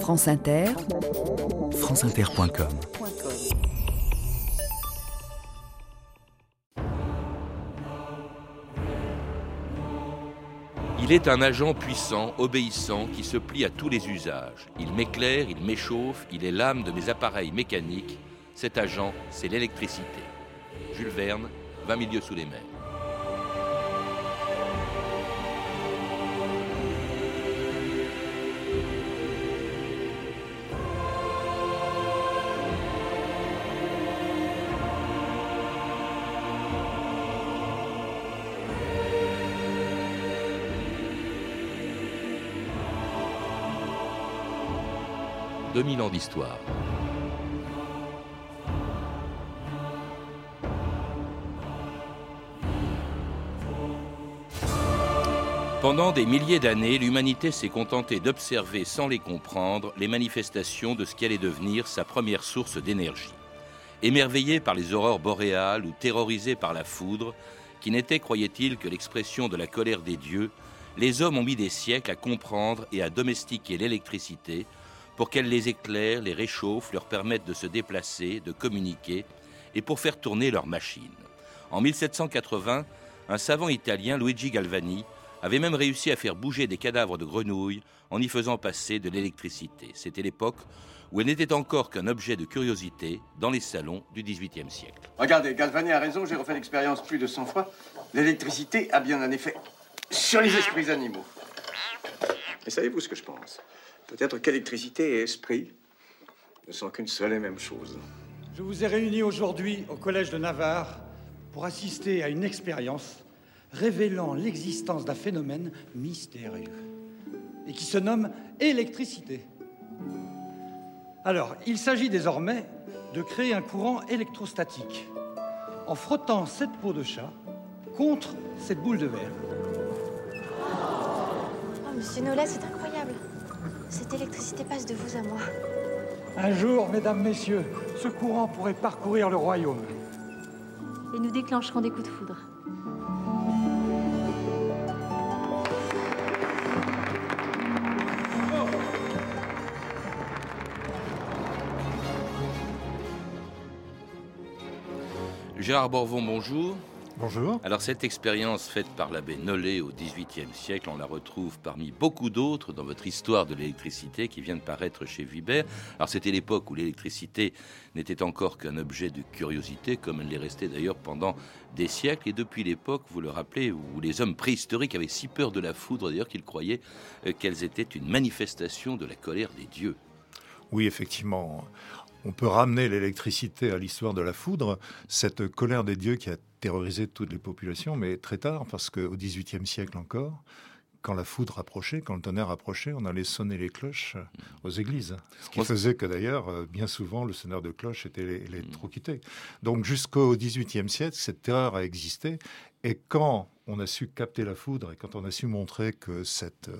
France Inter, franceinter.com Il est un agent puissant, obéissant, qui se plie à tous les usages. Il m'éclaire, il m'échauffe, il est l'âme de mes appareils mécaniques. Cet agent, c'est l'électricité. Jules Verne, 20 milieux sous les mers. « 2000 ans d'histoire. Pendant des milliers d'années, l'humanité s'est contentée d'observer sans les comprendre les manifestations de ce qui allait devenir sa première source d'énergie. Émerveillé par les aurores boréales ou terrorisé par la foudre, qui n'était, croyait-il, que l'expression de la colère des dieux, les hommes ont mis des siècles à comprendre et à domestiquer l'électricité pour qu'elle les éclaire, les réchauffe, leur permette de se déplacer, de communiquer et pour faire tourner leurs machines. En 1780, un savant italien, Luigi Galvani, avait même réussi à faire bouger des cadavres de grenouilles en y faisant passer de l'électricité. C'était l'époque où elle n'était encore qu'un objet de curiosité dans les salons du XVIIIe siècle. Regardez, Galvani a raison, j'ai refait l'expérience plus de 100 fois. L'électricité a bien un effet sur les esprits animaux. Et savez-vous ce que je pense? Peut-être qu'électricité et esprit ne sont qu'une seule et même chose. Je vous ai réunis aujourd'hui au Collège de Navarre pour assister à une expérience révélant l'existence d'un phénomène mystérieux et qui se nomme électricité. Alors, il s'agit désormais de créer un courant électrostatique en frottant cette peau de chat contre cette boule de verre. Monsieur Nollet, c'est incroyable. Cette électricité passe de vous à moi. Un jour, mesdames, messieurs, ce courant pourrait parcourir le royaume. Et nous déclencherons des coups de foudre. Gérard Borvon, bonjour. Bonjour. Alors cette expérience faite par l'abbé Nollet au XVIIIe siècle, on la retrouve parmi beaucoup d'autres dans votre histoire de l'électricité qui vient de paraître chez Vibert. Alors c'était l'époque où l'électricité n'était encore qu'un objet de curiosité, comme elle l'est restée d'ailleurs pendant des siècles. Et depuis l'époque, vous le rappelez, où les hommes préhistoriques avaient si peur de la foudre d'ailleurs qu'ils croyaient euh, qu'elles étaient une manifestation de la colère des dieux. Oui, effectivement. On peut ramener l'électricité à l'histoire de la foudre, cette colère des dieux qui a terrorisé toutes les populations, mais très tard, parce qu'au XVIIIe siècle encore, quand la foudre approchait, quand le tonnerre approchait, on allait sonner les cloches aux églises. Ce qui faisait que d'ailleurs, bien souvent, le sonneur de cloche était électrocuté. Donc jusqu'au XVIIIe siècle, cette terreur a existé. Et quand on a su capter la foudre et quand on a su montrer que cette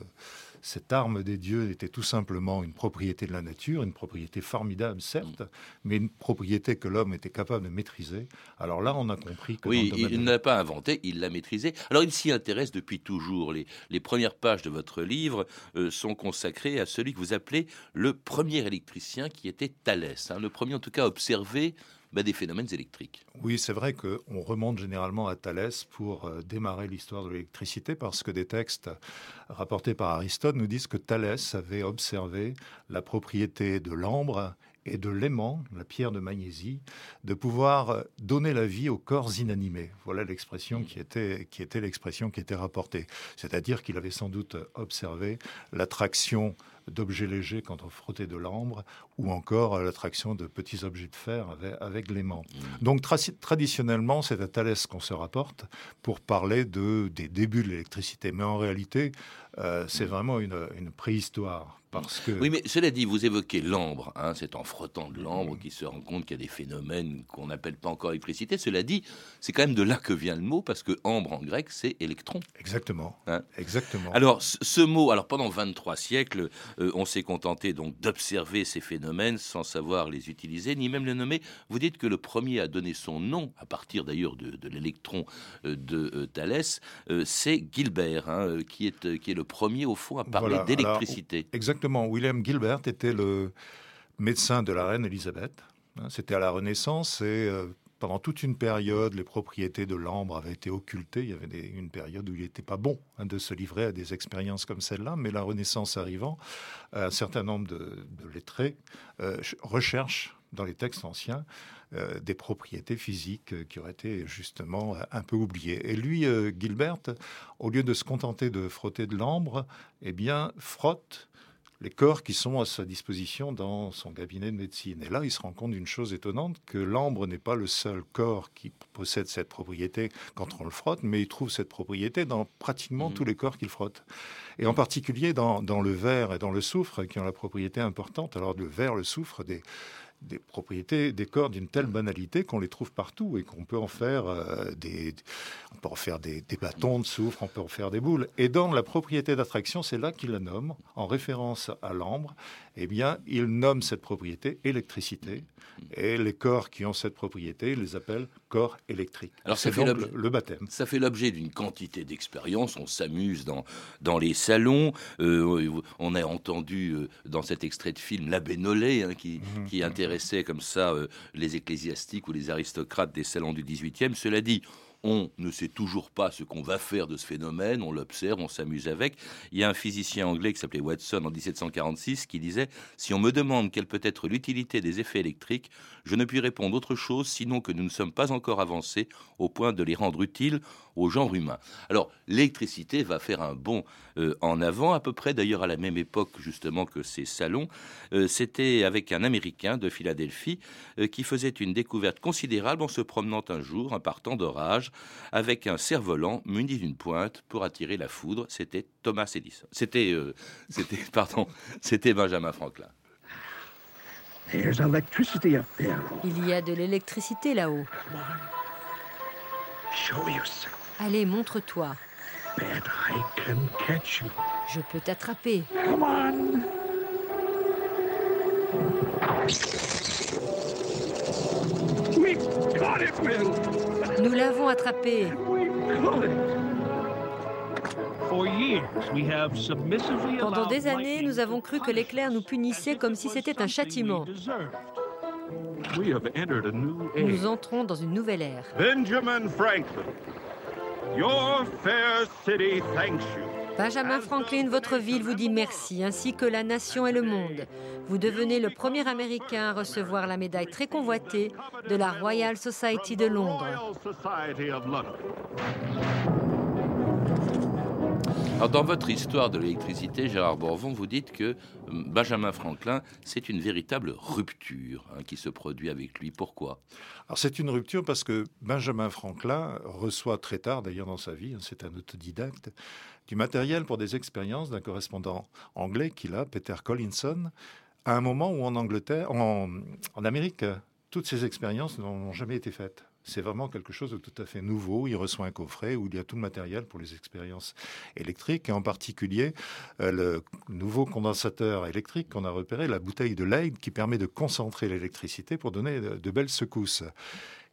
cette arme des dieux était tout simplement une propriété de la nature, une propriété formidable, certes, mais une propriété que l'homme était capable de maîtriser. Alors là, on a compris que... Oui, il ne l'a pas inventé, il l'a maîtrisé. Alors il s'y intéresse depuis toujours. Les, les, premières pages de votre livre euh, sont consacrées à celui que vous appelez le premier électricien, qui était Thalès, hein, le premier en tout cas observé bah, des phénomènes électriques. Oui, c'est vrai qu'on remonte généralement à Thalès pour euh, démarrer l'histoire de l'électricité parce que des textes rapportés par Aristote nous disent que Thalès avait observé la propriété de l'ambre et de l'aimant, la pierre de magnésie, de pouvoir donner la vie aux corps inanimés. Voilà l'expression qui était, qui était l'expression qui était rapportée. C'est-à-dire qu'il avait sans doute observé l'attraction d'objets légers quand on frottait de l'ambre, ou encore l'attraction de petits objets de fer avec, avec l'aimant. Mmh. Donc traditionnellement, c'est à Thalès qu'on se rapporte pour parler de, des débuts de l'électricité. Mais en réalité, euh, c'est mmh. vraiment une, une préhistoire. Parce que... Oui, mais cela dit, vous évoquez l'ambre. Hein, c'est en frottant de l'ambre mmh. qu'il se rend compte qu'il y a des phénomènes qu'on n'appelle pas encore électricité. Cela dit, c'est quand même de là que vient le mot, parce que ambre en grec, c'est électron. Exactement. Hein Exactement. Alors, ce mot, alors pendant 23 siècles, euh, on s'est contenté donc d'observer ces phénomènes sans savoir les utiliser, ni même les nommer. Vous dites que le premier à donner son nom, à partir d'ailleurs de, de l'électron euh, de euh, Thalès, c'est Gilbert, hein, qui, est, qui est le premier, au fond, à parler d'électricité. Exactement. William Gilbert était le médecin de la reine Elisabeth. Hein, c'était à la Renaissance et pendant toute une période, les propriétés de l'ambre avaient été occultées. Il y avait une période où il n'était pas bon hein, de se livrer à des expériences comme celle-là. Mais la Renaissance arrivant, un certain nombre de, lettrés euh, recherchent dans les textes anciens euh, des propriétés physiques qui auraient été justement un peu oubliées. Et lui, Gilbert, au lieu de se contenter de frotter de l'ambre, eh bien, frotte les corps qui sont à sa disposition dans son cabinet de médecine. Et là, il se rend compte d'une chose étonnante, que l'ambre n'est pas le seul corps qui possède cette propriété quand on le frotte, mais il trouve cette propriété dans pratiquement mmh. tous les corps qu'il frotte. Et en particulier dans, dans, le verre et dans le soufre, qui ont la propriété importante. Alors le verre, le soufre, des, des propriétés, des corps d'une telle banalité qu'on les trouve partout et qu'on peut en faire euh, des, on peut en faire des, bâtons de soufre, on peut en faire des boules. Et dans la propriété d'attraction, c'est là qu'il la nomme, en référence à l'ambre. Eh bien, il nomme cette propriété électricité. Et les corps qui ont cette propriété, il les appelle corps électriques. Alors ça fait le, baptême. Ça fait l'objet d'une quantité d'expériences. On s'amuse dans, dans les salons. Euh, on a entendu euh, dans cet extrait de film l'abbé Nollet hein, qui, mhm. qui intéressait comme ça euh, les ecclésiastiques ou les aristocrates des salons du 18e. Cela dit, on ne sait toujours pas ce qu'on va faire de ce phénomène, on l'observe, on s'amuse avec. Il y a un physicien anglais qui s'appelait Watson en 1746 qui disait Si on me demande quelle peut être l'utilité des effets électriques, je ne puis répondre autre chose sinon que nous ne sommes pas encore avancés au point de les rendre utiles au genre humain. Alors, l'électricité va faire un bond euh, en avant, à peu près d'ailleurs à la même époque justement que ces salons. Euh, c'était avec un Américain de Philadelphie euh, qui faisait une découverte considérable en se promenant un jour, un partant d'orage, avec un cerf-volant muni d'une pointe pour attirer la foudre. C'était Thomas Edison. C'était, c'était, pardon, c'était Benjamin Franklin. Il y a de l'électricité là-haut. Allez, montre-toi. Je peux t'attraper. Nous l'avons attrapé. Pendant des années, nous avons cru que l'éclair nous punissait comme si c'était un châtiment. Nous entrons dans une nouvelle ère. Benjamin Franklin, your fair city thanks you. Benjamin Franklin, votre ville vous dit merci, ainsi que la nation et le monde. Vous devenez le premier Américain à recevoir la médaille très convoitée de la Royal Society de Londres. Dans votre histoire de l'électricité, Gérard Borvon, vous dites que hum, Benjamin Franklin, c'est une véritable rupture hein, qui se produit avec lui. Pourquoi? C'est une rupture parce que Benjamin Franklin reçoit très tard, d'ailleurs dans sa vie, hein, c'est un autodidacte, du matériel pour des expériences d'un correspondant anglais qu'il a, Peter Collinson, à un moment où en Angleterre, en Amérique, toutes ces expériences n'ont jamais été faites. C'est vraiment quelque chose de tout à fait nouveau. Il reçoit un coffret où il y a tout le matériel pour les expériences électriques, et en particulier euh, le nouveau condensateur électrique qu'on a repéré, la bouteille de Leyde, qui permet de concentrer l'électricité pour donner de, belles secousses.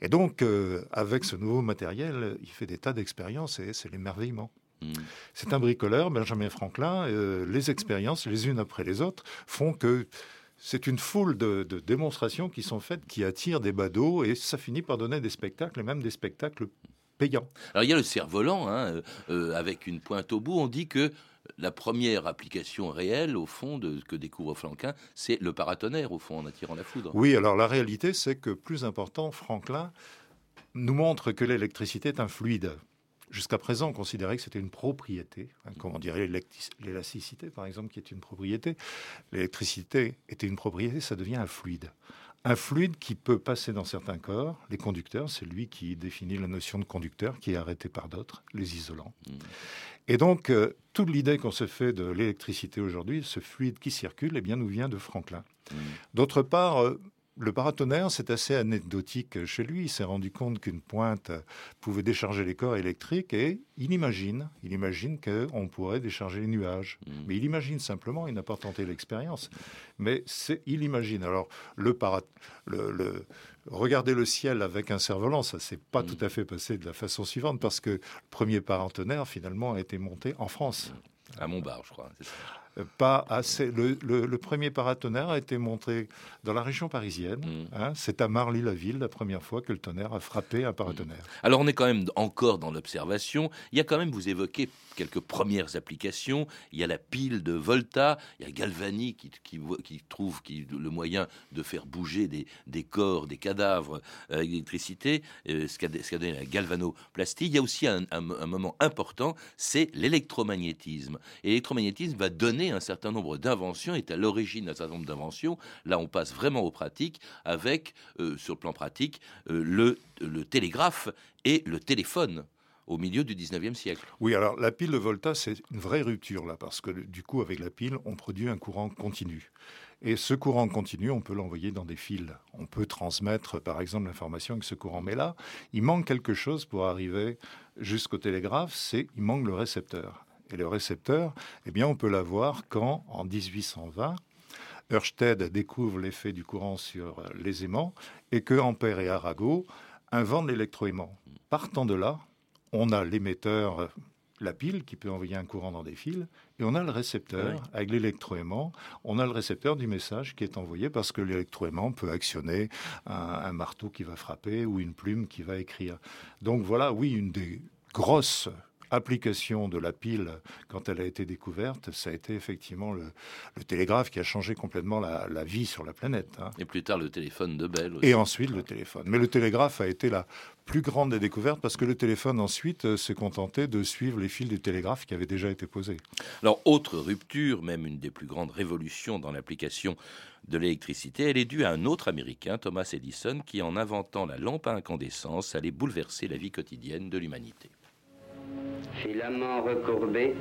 Et donc, euh, avec ce nouveau matériel, il fait des tas d'expériences et c'est l'émerveillement. Hmm. C'est un bricoleur, Benjamin Franklin. Euh, les expériences, les unes après les autres, font que c'est une foule de, démonstrations qui sont faites, qui attirent des badauds, et ça finit par donner des spectacles, et même des spectacles payants. Alors il y a le cerf-volant, hein, euh, avec une pointe au bout. On dit que la première application réelle, au fond, de, que découvre Franklin, c'est le paratonnerre, au fond, en attirant la foudre. Oui, alors la réalité, c'est que plus important, Franklin nous montre que l'électricité est un fluide. Jusqu'à présent, on considérait que c'était une propriété, hein, comme on dirait l'élasticité, par exemple, qui est une propriété. L'électricité était une propriété, ça devient un fluide. Un fluide qui peut passer dans certains corps, les conducteurs, c'est lui qui définit la notion de conducteur, qui est arrêté par d'autres, les isolants. Mmh. Et donc, euh, toute l'idée qu'on se fait de l'électricité aujourd'hui, ce fluide qui circule, eh bien, nous vient de Franklin. Mmh. D'autre part, euh, le paratonnerre, c'est assez anecdotique chez lui. Il s'est rendu compte qu'une pointe pouvait décharger les corps électriques et il imagine, il imagine qu'on pourrait décharger les nuages. Mm. Mais il imagine simplement, il n'a pas tenté l'expérience. Mais il imagine. Alors, le, le, regarder le ciel avec un cerf-volant, ça s'est pas mm. tout à fait passé de la façon suivante parce que le premier paratonnerre, finalement, a été monté en France. À Montbard, je crois. Pas assez. Le, premier paratonnerre a été monté dans la région parisienne. Mm. Hein. c'est à Marly-la-Ville la première fois que le tonnerre a frappé un paratonnerre. Mm. Alors on est quand même encore dans l'observation. Il y a quand même, vous évoquez quelques premières applications. Il y a la pile de Volta, il y a Galvani qui, qui, trouve qui, le moyen de faire bouger des, des corps, des cadavres euh, avec l'électricité, euh, ce qu'a donné la galvanoplastie. Il y a aussi un, un moment important, c'est l'électromagnétisme. Et l'électromagnétisme va donner un certain nombre d'inventions, est à l'origine d'un certain nombre d'inventions. Là, on passe vraiment aux pratiques avec, euh, sur le plan pratique, le, le télégraphe et le téléphone au milieu du 19e siècle. Oui, alors la pile de Volta, c'est une vraie rupture là, parce que du coup, avec la pile, on produit un courant continu. Et ce courant continu, on peut l'envoyer dans des fils. On peut transmettre, par exemple, l'information avec ce courant. Mais là, il manque quelque chose pour arriver jusqu'au télégraphe, c'est il manque le récepteur. Et le récepteur, eh bien, on peut l'avoir quand, en 1820, Ørsted découvre l'effet du courant sur les aimants et que Ampère et Arago inventent l'électroaimant. Partant de là, on a l'émetteur, la pile qui peut envoyer un courant dans des fils, et on a le récepteur avec l'électroaimant. On a le récepteur du message qui est envoyé parce que l'électroaimant peut actionner un, marteau qui va frapper ou une plume qui va écrire. Donc voilà, oui, une des grosses application de la pile quand elle a été découverte, ça a été effectivement le, télégraphe qui a changé complètement la, vie sur la planète. Hein. Et plus tard le téléphone de Bell. Et ensuite le téléphone. Mais le télégraphe a été la plus grande des découvertes parce que le téléphone ensuite euh, s'est contenté de suivre les fils du télégraphe qui avaient déjà été posés. Alors autre rupture, même une des plus grandes révolutions dans l'application de l'électricité, elle est due à un autre Américain, Thomas Edison, qui en inventant la lampe à incandescence allait bouleverser la vie quotidienne de l'humanité. Filament recourbé,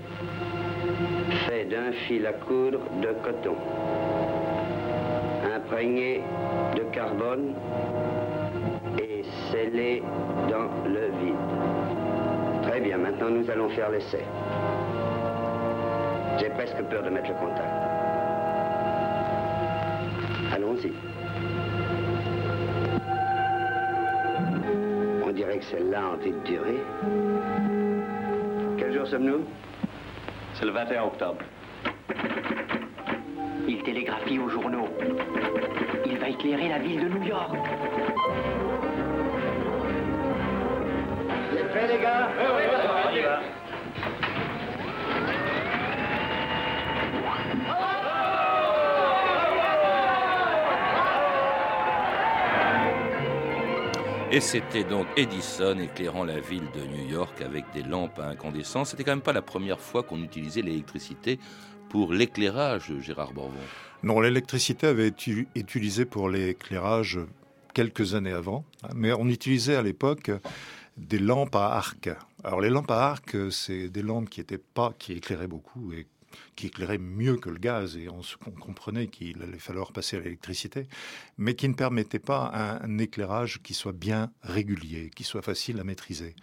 fait d'un fil à coudre de coton, imprégné de carbone et scellé dans le vide. Très bien, maintenant nous allons faire l'essai. J'ai presque peur de mettre le contact. Allons-y. On dirait que celle-là envie de durer sommes-nous C'est le 21 octobre. Il télégraphie aux journaux. Il va éclairer la ville de New York. Vous êtes prêts, les gars Oui, oui, oui, Et c'était donc Edison éclairant la ville de New York avec des lampes à incandescence. C'était quand même pas la première fois qu'on utilisait l'électricité pour l'éclairage, Gérard Borvon. Non, l'électricité avait été utilisée pour l'éclairage quelques années avant, mais on utilisait à l'époque des lampes à arc. Alors les lampes à arc, c'est des lampes qui étaient pas, qui éclairaient beaucoup et qui éclairait mieux que le gaz, et on, comprenait qu'il allait falloir passer à l'électricité, mais qui ne permettait pas un, éclairage qui soit bien régulier, qui soit facile à maîtriser.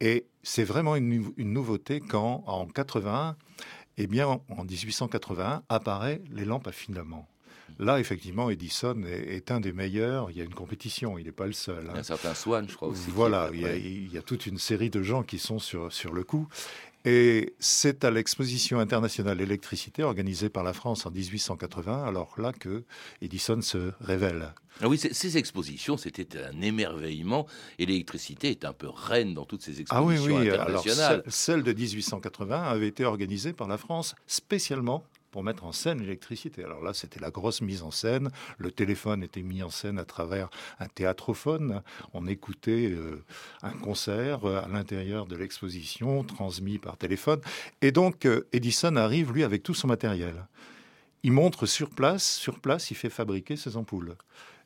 Et c'est vraiment une, nouveauté quand, en 81, eh bien, en 1881, apparaît les lampes à filament. Là, effectivement, Edison est, un des meilleurs. Il y a une compétition, il n'est pas le seul. Il y a un hein. certain Swan, je crois aussi. Voilà, il y, a, il y, a, toute une série de gens qui sont sur, sur le coup. Et c'est à l'exposition internationale d'électricité organisée par la France en 1880, alors là que Edison se révèle. Ah oui, ces expositions, c'était un émerveillement. Et l'électricité est un peu reine dans toutes ces expositions ah oui, oui. internationales. Alors, celle de 1880 avait été organisée par la France spécialement pour mettre en scène l'électricité. Alors là, c'était la grosse mise en scène. Le téléphone était mis en scène à travers un théâtrophone. On écoutait euh, un concert euh, à l'intérieur de l'exposition, transmis par téléphone. Et donc, euh, Edison arrive, lui, avec tout son matériel. Il montre sur place, sur place, il fait fabriquer ses ampoules.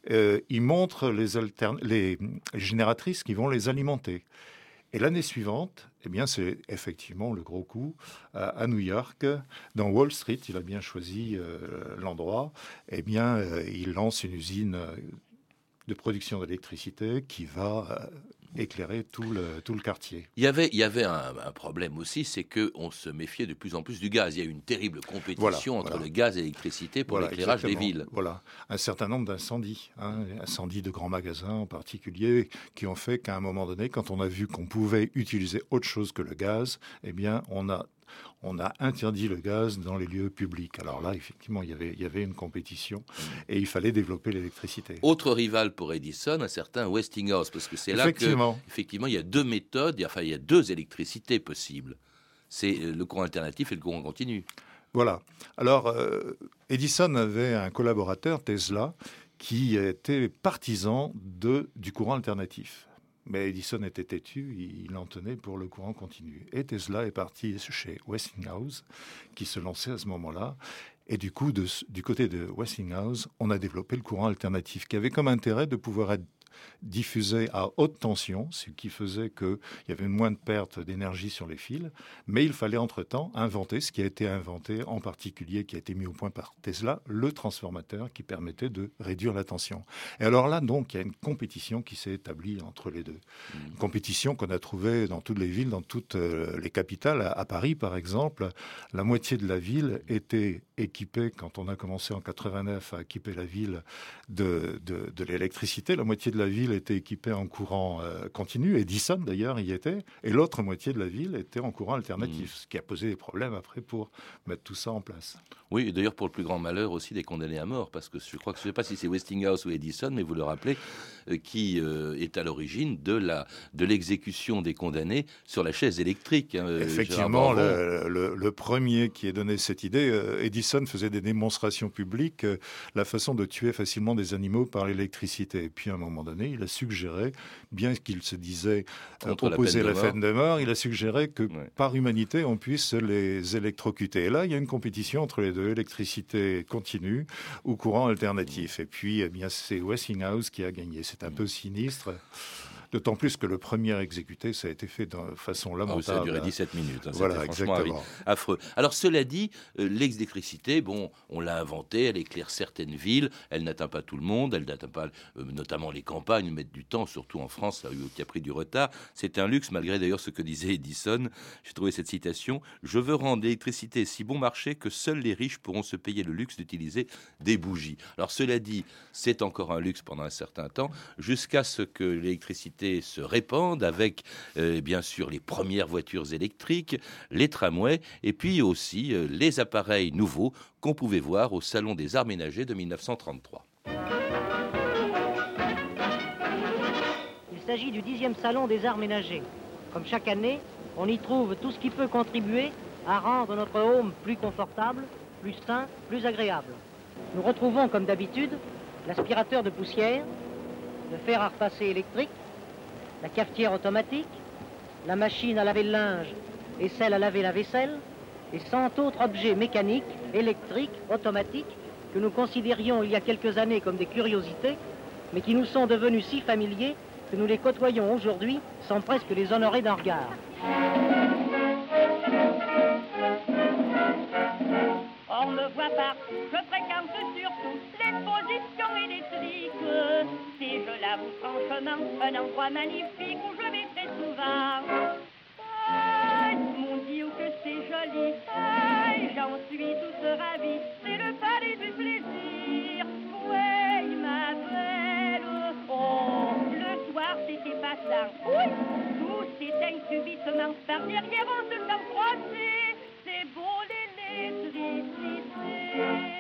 il montre les, les génératrices qui vont les alimenter. Et l'année suivante, eh bien, c'est effectivement le gros coup à, New York, dans Wall Street. Il a bien choisi euh, l'endroit. Eh bien, euh, il lance une usine de production d'électricité qui va éclairer tout le, tout le quartier. Il y avait, il y avait un, problème aussi, c'est qu'on se méfiait de plus en plus du gaz. Il y a eu une terrible compétition entre le gaz et l'électricité pour l'éclairage des villes. Voilà, un certain nombre d'incendies, hein, incendies de grands magasins en particulier, qui ont fait qu'à un moment donné, quand on a vu qu'on pouvait utiliser autre chose que le gaz, eh bien, on a on a interdit le gaz dans les lieux publics. Alors là, effectivement, il y avait, il y avait une compétition et il fallait développer l'électricité. Autre rival pour Edison, un certain Westinghouse, parce que c'est là que, effectivement, il y a deux méthodes, enfin, il y a deux électricités possibles. C'est euh, le courant alternatif et le courant continu. Voilà. Alors, euh, Edison avait un collaborateur, Tesla, qui était partisan de, du courant alternatif. Mais Edison était têtu, il en tenait pour le courant continu. Et Tesla est parti chez Westinghouse, qui se lançait à ce moment-là. Et du coup, du côté de Westinghouse, on a développé le courant alternatif, qui avait comme intérêt de pouvoir être diffusé à haute tension, ce qui faisait qu'il y avait moins de perte d'énergie sur les fils. Mais il fallait entre-temps inventer ce qui a été inventé, en particulier qui a été mis au point par Tesla, le transformateur qui permettait de réduire la tension. Et alors là, donc, il y a une compétition qui s'est établie entre les deux. Une compétition qu'on a trouvée dans toutes les villes, dans toutes euh, les capitales. À, Paris, par exemple, la moitié de la ville était équipée, quand on a commencé en 89 à équiper la ville de, de, l'électricité, la moitié la ville était équipée en courant euh, continu, Edison d'ailleurs y était, et l'autre moitié de la ville était en courant alternatif, mm. ce qui a posé des problèmes après pour mettre tout ça en place. Oui, et d'ailleurs pour le plus grand malheur aussi des condamnés à mort, parce que je crois que je ne sais pas si c'est Westinghouse ou Edison, mais vous le rappelez, euh, qui euh, est à l'origine de la de l'exécution des condamnés sur la chaise électrique. Hein, Effectivement, le, premier qui a donné cette idée, Edison faisait des démonstrations publiques, la façon de tuer facilement des animaux par l'électricité. Et puis à un moment donné, il a suggéré, bien qu'il se disait euh, opposer la, peine de mort, il a suggéré que par humanité, on puisse les électrocuter. Et là, il y a une compétition entre les deux, électricité continue ou courant alternatif. Et puis, eh bien, c'est Westinghouse qui a gagné. C'est un peu sinistre. D'autant plus que le premier exécuté, ça a été fait de façon lamentable. Ah ça a duré 17 minutes. Hein, voilà, exactement. affreux. Alors, cela dit, euh, l'électricité, bon, on l'a inventée, elle éclaire certaines villes, elle n'atteint pas tout le monde, elle n'atteint pas, euh, notamment les campagnes, mettent du temps, surtout en France, qui a pris du retard. C'est un luxe, malgré d'ailleurs ce que disait Edison. J'ai trouvé cette citation Je veux rendre l'électricité si bon marché que seuls les riches pourront se payer le luxe d'utiliser des bougies. Alors, cela dit, c'est encore un luxe pendant un certain temps, jusqu'à ce que l'électricité se répandent avec euh, bien sûr les premières voitures électriques, les tramways et puis aussi euh, les appareils nouveaux qu'on pouvait voir au Salon des Arts Ménagers de 1933. Il s'agit du dixième Salon des Arts Ménagers. Comme chaque année, on y trouve tout ce qui peut contribuer à rendre notre home plus confortable, plus sain, plus agréable. Nous retrouvons, comme d'habitude, l'aspirateur de poussière, le fer à repasser électrique, la cafetière automatique, la machine à laver le linge et celle à laver la vaisselle, et cent autres objets mécaniques, électriques, automatiques, que nous considérions il y a quelques années comme des curiosités, mais qui nous sont devenus si familiers que nous les côtoyons aujourd'hui sans presque les honorer d'un regard. On voit partout, je surtout l'exposition électrique. Si je l'avoue franchement, un endroit magnifique où je vais très souvent. Aïe, mon Dieu, que c'est joli. Aïe, j'en suis toute ravie. C'est le palais du plaisir. Oui, ma belle. Oh, le soir, c'était passant. Oui, tout s'éteint subitement. Par derrière, on se sent froissé. C'est beau l'électricité.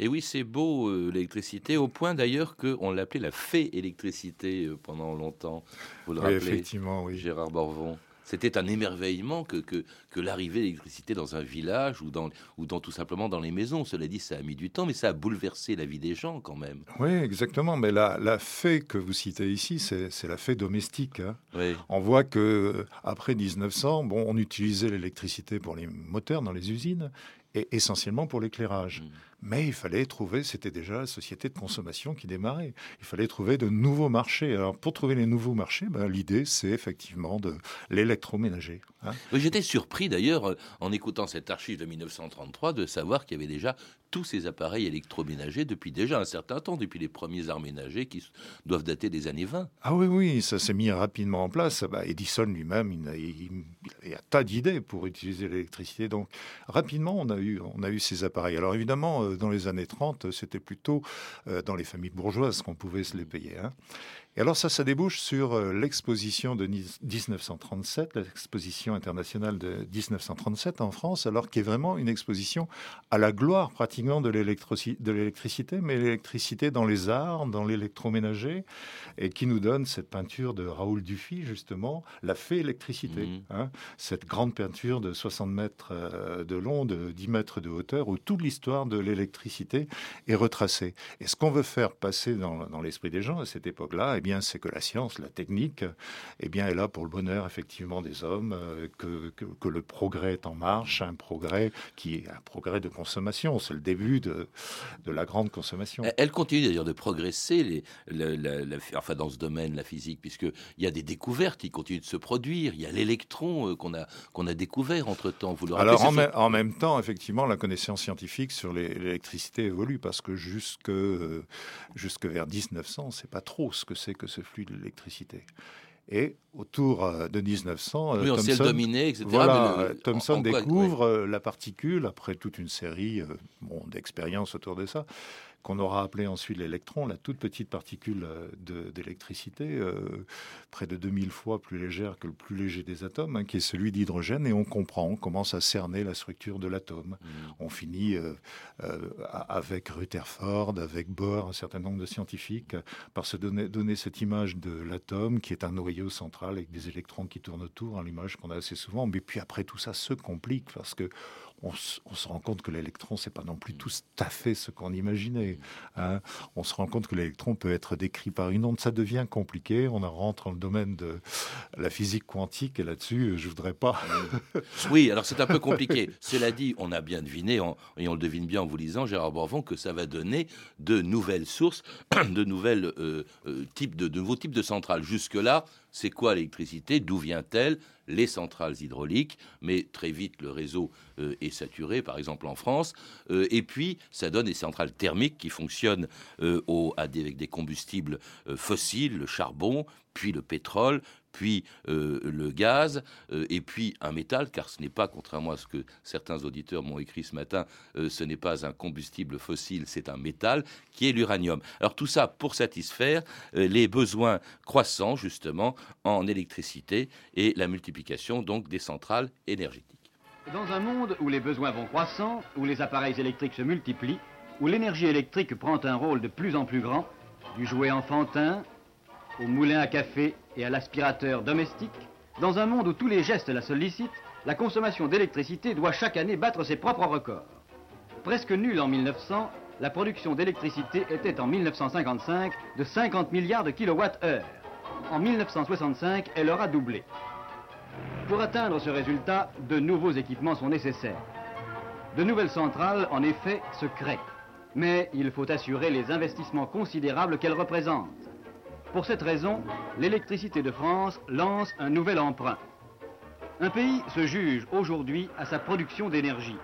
Et oui, c'est beau euh, l'électricité, au point d'ailleurs qu'on l'appelait la fée électricité euh, pendant longtemps. Vous le oui, effectivement, oui. Gérard Borvon. C'était un émerveillement que, que, que l'arrivée de l'électricité dans un village ou dans, ou dans tout simplement dans les maisons. Cela dit, ça a mis du temps, mais ça a bouleversé la vie des gens quand même. Oui, exactement. Mais la, la fée que vous citez ici, c'est la fée domestique. Hein. Oui. On voit que euh, après 1900, bon, on utilisait l'électricité pour les moteurs dans les usines et essentiellement pour l'éclairage. Mmh. Mais il fallait trouver, c'était déjà la société de consommation qui démarrait. Il fallait trouver de nouveaux marchés. Alors pour trouver les nouveaux marchés, ben, l'idée c'est effectivement de l'électroménager. Hein. J'étais surpris d'ailleurs en écoutant cette archive de 1933 de savoir qu'il y avait déjà tous ces appareils électroménagers depuis déjà un certain temps, depuis les premiers arts ménagers qui doivent dater des années 20. Ah oui, oui, ça s'est mis rapidement en place. Bah, Edison lui-même, il, il, il, a tas d'idées pour utiliser l'électricité. Donc rapidement, on a, eu, on a eu ces appareils. Alors évidemment, euh, dans les années 30, c'était plutôt euh, dans les familles bourgeoises qu'on pouvait se les payer. Hein. Et alors ça, ça débouche sur euh, l'exposition de 1937, l'exposition internationale de 1937 en France, alors qui est vraiment une exposition à la gloire pratiquement de l'électricité, mais l'électricité dans les arts, dans l'électroménager, et qui nous donne cette peinture de Raoul Dufy, justement, la fée électricité. Mmh. Hein, cette grande peinture de 60 mètres de long, de 10 mètres de hauteur, où toute l'histoire de l'électricité est retracée. Et ce qu'on veut faire passer dans, dans l'esprit des gens à cette époque-là, eh c'est que la science, la technique, eh bien, est là pour le bonheur effectivement des hommes, euh, que, que, le progrès est en marche, un progrès qui est un progrès de consommation. C'est le début de, de, la grande consommation. Elle continue d'ailleurs de progresser, les, enfin dans ce domaine, la physique, puisqu'il y a des découvertes qui continuent de se produire. Il y a l'électron euh, qu'on a, qu'on a découvert entre-temps. Vous le Alors en, en, même temps, effectivement, la connaissance scientifique sur l'électricité évolue parce que jusque, euh, jusque vers 1900, c'est pas trop ce que c'est que ce flux de l'électricité. Et autour euh, de 1900, euh, Thomson, dominé, etc. Voilà, Thomson découvre la particule, après toute une série bon, d'expériences autour de ça, qu'on aura appelé ensuite l'électron, la toute petite particule euh, d'électricité, euh, près de 2000 fois plus légère que le plus léger des atomes, hein, qui est celui d'hydrogène, et on comprend, on commence à cerner la structure de l'atome. Mmh. On finit euh, avec Rutherford, avec Bohr, un certain nombre de scientifiques, par se donner, donner cette image de l'atome, qui est un noyau central avec des électrons qui tournent autour, hein, l'image qu'on a assez souvent. Mais puis après, tout ça se complique, parce que on, se rend compte que l'électron, c'est pas non plus tout à fait ce qu'on imaginait. Hein. On se rend compte que l'électron peut être décrit par une onde. Ça devient compliqué. On rentre dans le domaine de la physique quantique et là-dessus, je voudrais pas. oui, alors c'est un peu compliqué. Cela dit, on a bien deviné, et on le devine bien en vous lisant, Gérard Borvon, que ça va donner de nouvelles sources, euh, euh, de, de nouveaux types de centrales. Jusque-là, c'est quoi l'électricité? D'où vient-elle? Les centrales hydrauliques, mais très vite le réseau euh, est saturé, par exemple en France. Euh, et puis, ça donne des centrales thermiques qui fonctionnent euh, avec des combustibles fossiles, le charbon, puis le pétrole, puis euh, le gaz, euh, et puis un métal, car ce n'est pas, contrairement à ce que certains auditeurs m'ont écrit ce matin, euh, ce n'est pas un combustible fossile, c'est un métal, qui est l'uranium. Alors tout ça pour satisfaire les besoins croissants, justement, en électricité et la multiplication donc des centrales énergétiques. Dans un monde où les besoins vont croissant, où les appareils électriques se multiplient, où l'énergie électrique prend un rôle de plus en plus grand, du jouet enfantin au moulin à café et à l'aspirateur domestique, dans un monde où tous les gestes la sollicitent, la consommation d'électricité doit chaque année battre ses propres records. Presque nulle en 1900, la production d'électricité était en 1955 de 50 milliards de kilowattheures. En 1965, elle aura doublé. Pour atteindre ce résultat, de nouveaux équipements sont nécessaires. De nouvelles centrales, en effet, se créent. Mais il faut assurer les investissements considérables qu'elles représentent. Pour cette raison, l'électricité de France lance un nouvel emprunt. Un pays se juge aujourd'hui à sa production d'énergie.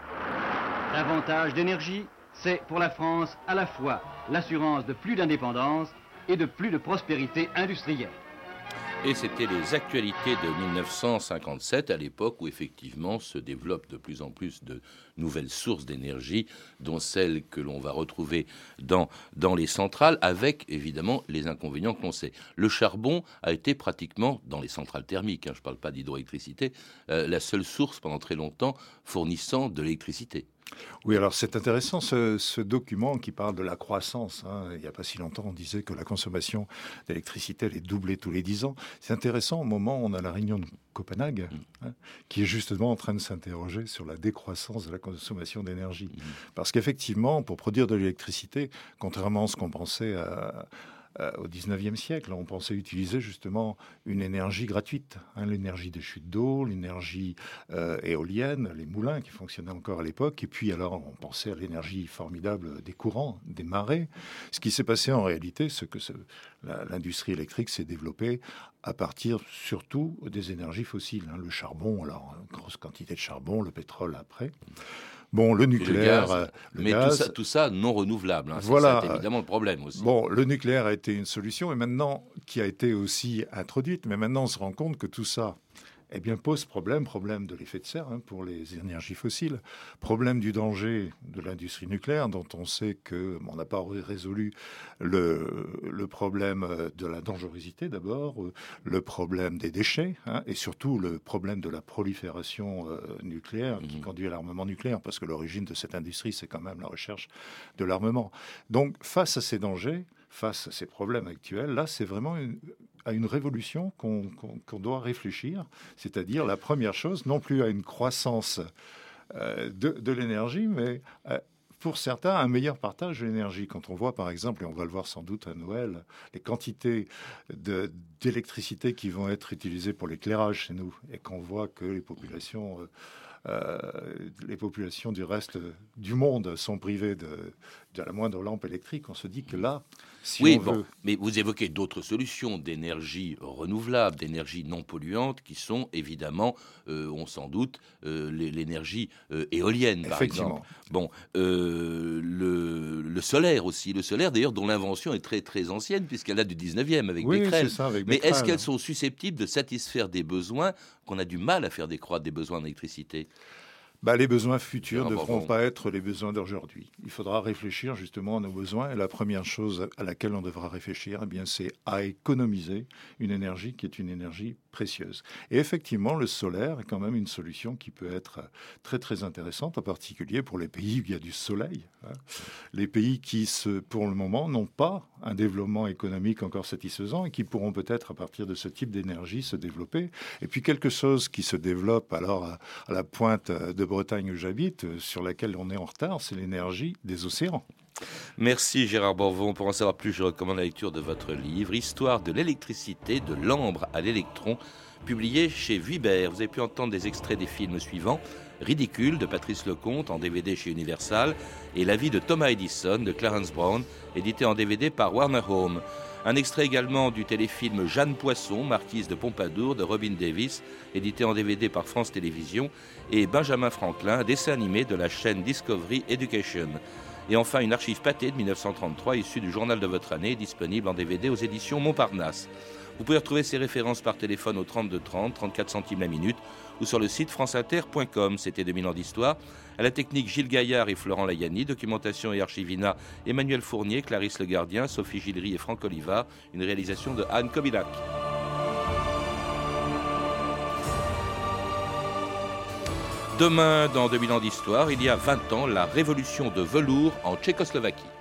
Davantage d'énergie, c'est pour la France à la fois l'assurance de plus d'indépendance et de plus de prospérité industrielle. Et c'était les actualités de 1957, à l'époque où effectivement se développent de plus en plus de nouvelles sources d'énergie, dont celles que l'on va retrouver dans, les centrales, avec évidemment les inconvénients qu'on sait. Le charbon a été pratiquement, dans les centrales thermiques, hein, je ne parle pas d'hydroélectricité, euh, la seule source pendant très longtemps fournissant de l'électricité. Oui, alors c'est intéressant ce, document qui parle de la croissance. Hein. Il n'y a pas si longtemps, on disait que la consommation d'électricité allait doubler tous les dix ans. C'est intéressant au moment où on a la réunion de Copenhague, mm. hein, qui est justement en train de s'interroger sur la décroissance de la consommation d'énergie. Mm. Parce qu'effectivement, pour produire de l'électricité, contrairement à ce qu'on pensait à, euh, au 19e siècle. On pensait utiliser justement une énergie gratuite, hein, l'énergie des chutes d'eau, l'énergie euh, éolienne, les moulins qui fonctionnaient encore à l'époque. Et puis alors, on pensait à l'énergie formidable des courants, des marées. Ce qui s'est passé en réalité, c'est que l'industrie électrique s'est développée à partir surtout des énergies fossiles. Hein. le charbon, alors, grosse quantité de charbon, le pétrole après. Bon, le nucléaire, gaz. euh, le mais gaz, tout ça, tout ça non renouvelable. hein. C'est Voilà. ça, évidemment le problème aussi. Bon, le nucléaire a été une solution et maintenant, qui a été aussi introduite, mais maintenant on se rend compte que tout ça eh bien, pose problème, problème de l'effet de serre hein, pour les énergies fossiles, problème du danger de l'industrie nucléaire dont on sait que bon, on n'a pas résolu le, le problème euh, de la dangerosité d'abord, euh, le problème des déchets hein, et surtout le problème de la prolifération euh, nucléaire qui conduit à l'armement nucléaire parce que l'origine de cette industrie c'est quand même la recherche de l'armement. Donc face à ces dangers, face à ces problèmes actuels, là c'est vraiment à une révolution qu'on doit réfléchir, c'est-à-dire la première chose, non plus à une croissance euh, de, de l'énergie, mais euh, pour certains, un meilleur partage de l'énergie. Quand on voit, par exemple, et on va le voir sans doute à Noël, les quantités de- d'électricité qui vont être utilisées pour l'éclairage chez nous, et qu'on voit que les populations, euh, les populations du reste du monde sont privées de, la moindre lampe électrique, on se dit que là, si oui, on bon, veut mais vous évoquez d'autres solutions d'énergie renouvelable, d'énergie non polluante, qui sont évidemment, euh, on s'en doute, euh, l'énergie euh, éolienne, par Effectivement. exemple. Bon, le, le solaire aussi, le solaire d'ailleurs dont l'invention est très très ancienne puisqu'elle date du 19e avec Oui, Becquerel. c'est ça, avec mais est-ce qu'elles sont susceptibles de satisfaire des besoins qu'on a du mal à faire décroître des besoins d'électricité? Bah, les besoins futurs Ah, ne bah, devront bon. pas être les besoins d'aujourd'hui. Il faudra réfléchir justement à nos besoins. Et la première chose à laquelle on devra réfléchir, eh bien, c'est à économiser une énergie qui est une énergie précieuse. Et effectivement, le solaire est quand même une solution qui peut être très très intéressante, en particulier pour les pays où il y a du soleil. hein. Les pays qui, se, pour le moment, n'ont pas un développement économique encore satisfaisant et qui pourront peut-être, à partir de ce type d'énergie, se développer. Et puis quelque chose qui se développe alors à, à la pointe de Bretagne où j'habite, euh, sur laquelle on est en retard, c'est l'énergie des océans. Merci Gérard Borvon. Pour en savoir plus, je recommande la lecture de votre livre Histoire de l'électricité, de l'ambre à l'électron, publié chez Vuibert. Vous avez pu entendre des extraits des films suivants Ridicule de Patrice Lecomte en DVD chez Universal et La vie de Thomas Edison de Clarence Brown, édité en DVD par Warner Home. Un extrait également du téléfilm Jeanne Poisson, marquise de Pompadour de Robin Davis, édité en DVD par France Télévisions, et Benjamin Franklin, dessin animé de la chaîne Discovery Education. Et enfin, une archive pâtée de 1933 issue du journal de votre année, disponible en DVD aux éditions Montparnasse. Vous pouvez retrouver ces références par téléphone au 32 30, 34 centimes la minute, ou sur le site franceinter.com. C'était 2000 ans d'histoire. À la technique, Gilles Gaillard et Florent Layani. Documentation et archivina, Emmanuel Fournier, Clarisse Le Gardien, Sophie Gilry et Franck Oliva. Une réalisation de Anne Kobilac. Demain, dans 2000 ans d'histoire, il y a 20 ans, la révolution de velours en Tchécoslovaquie.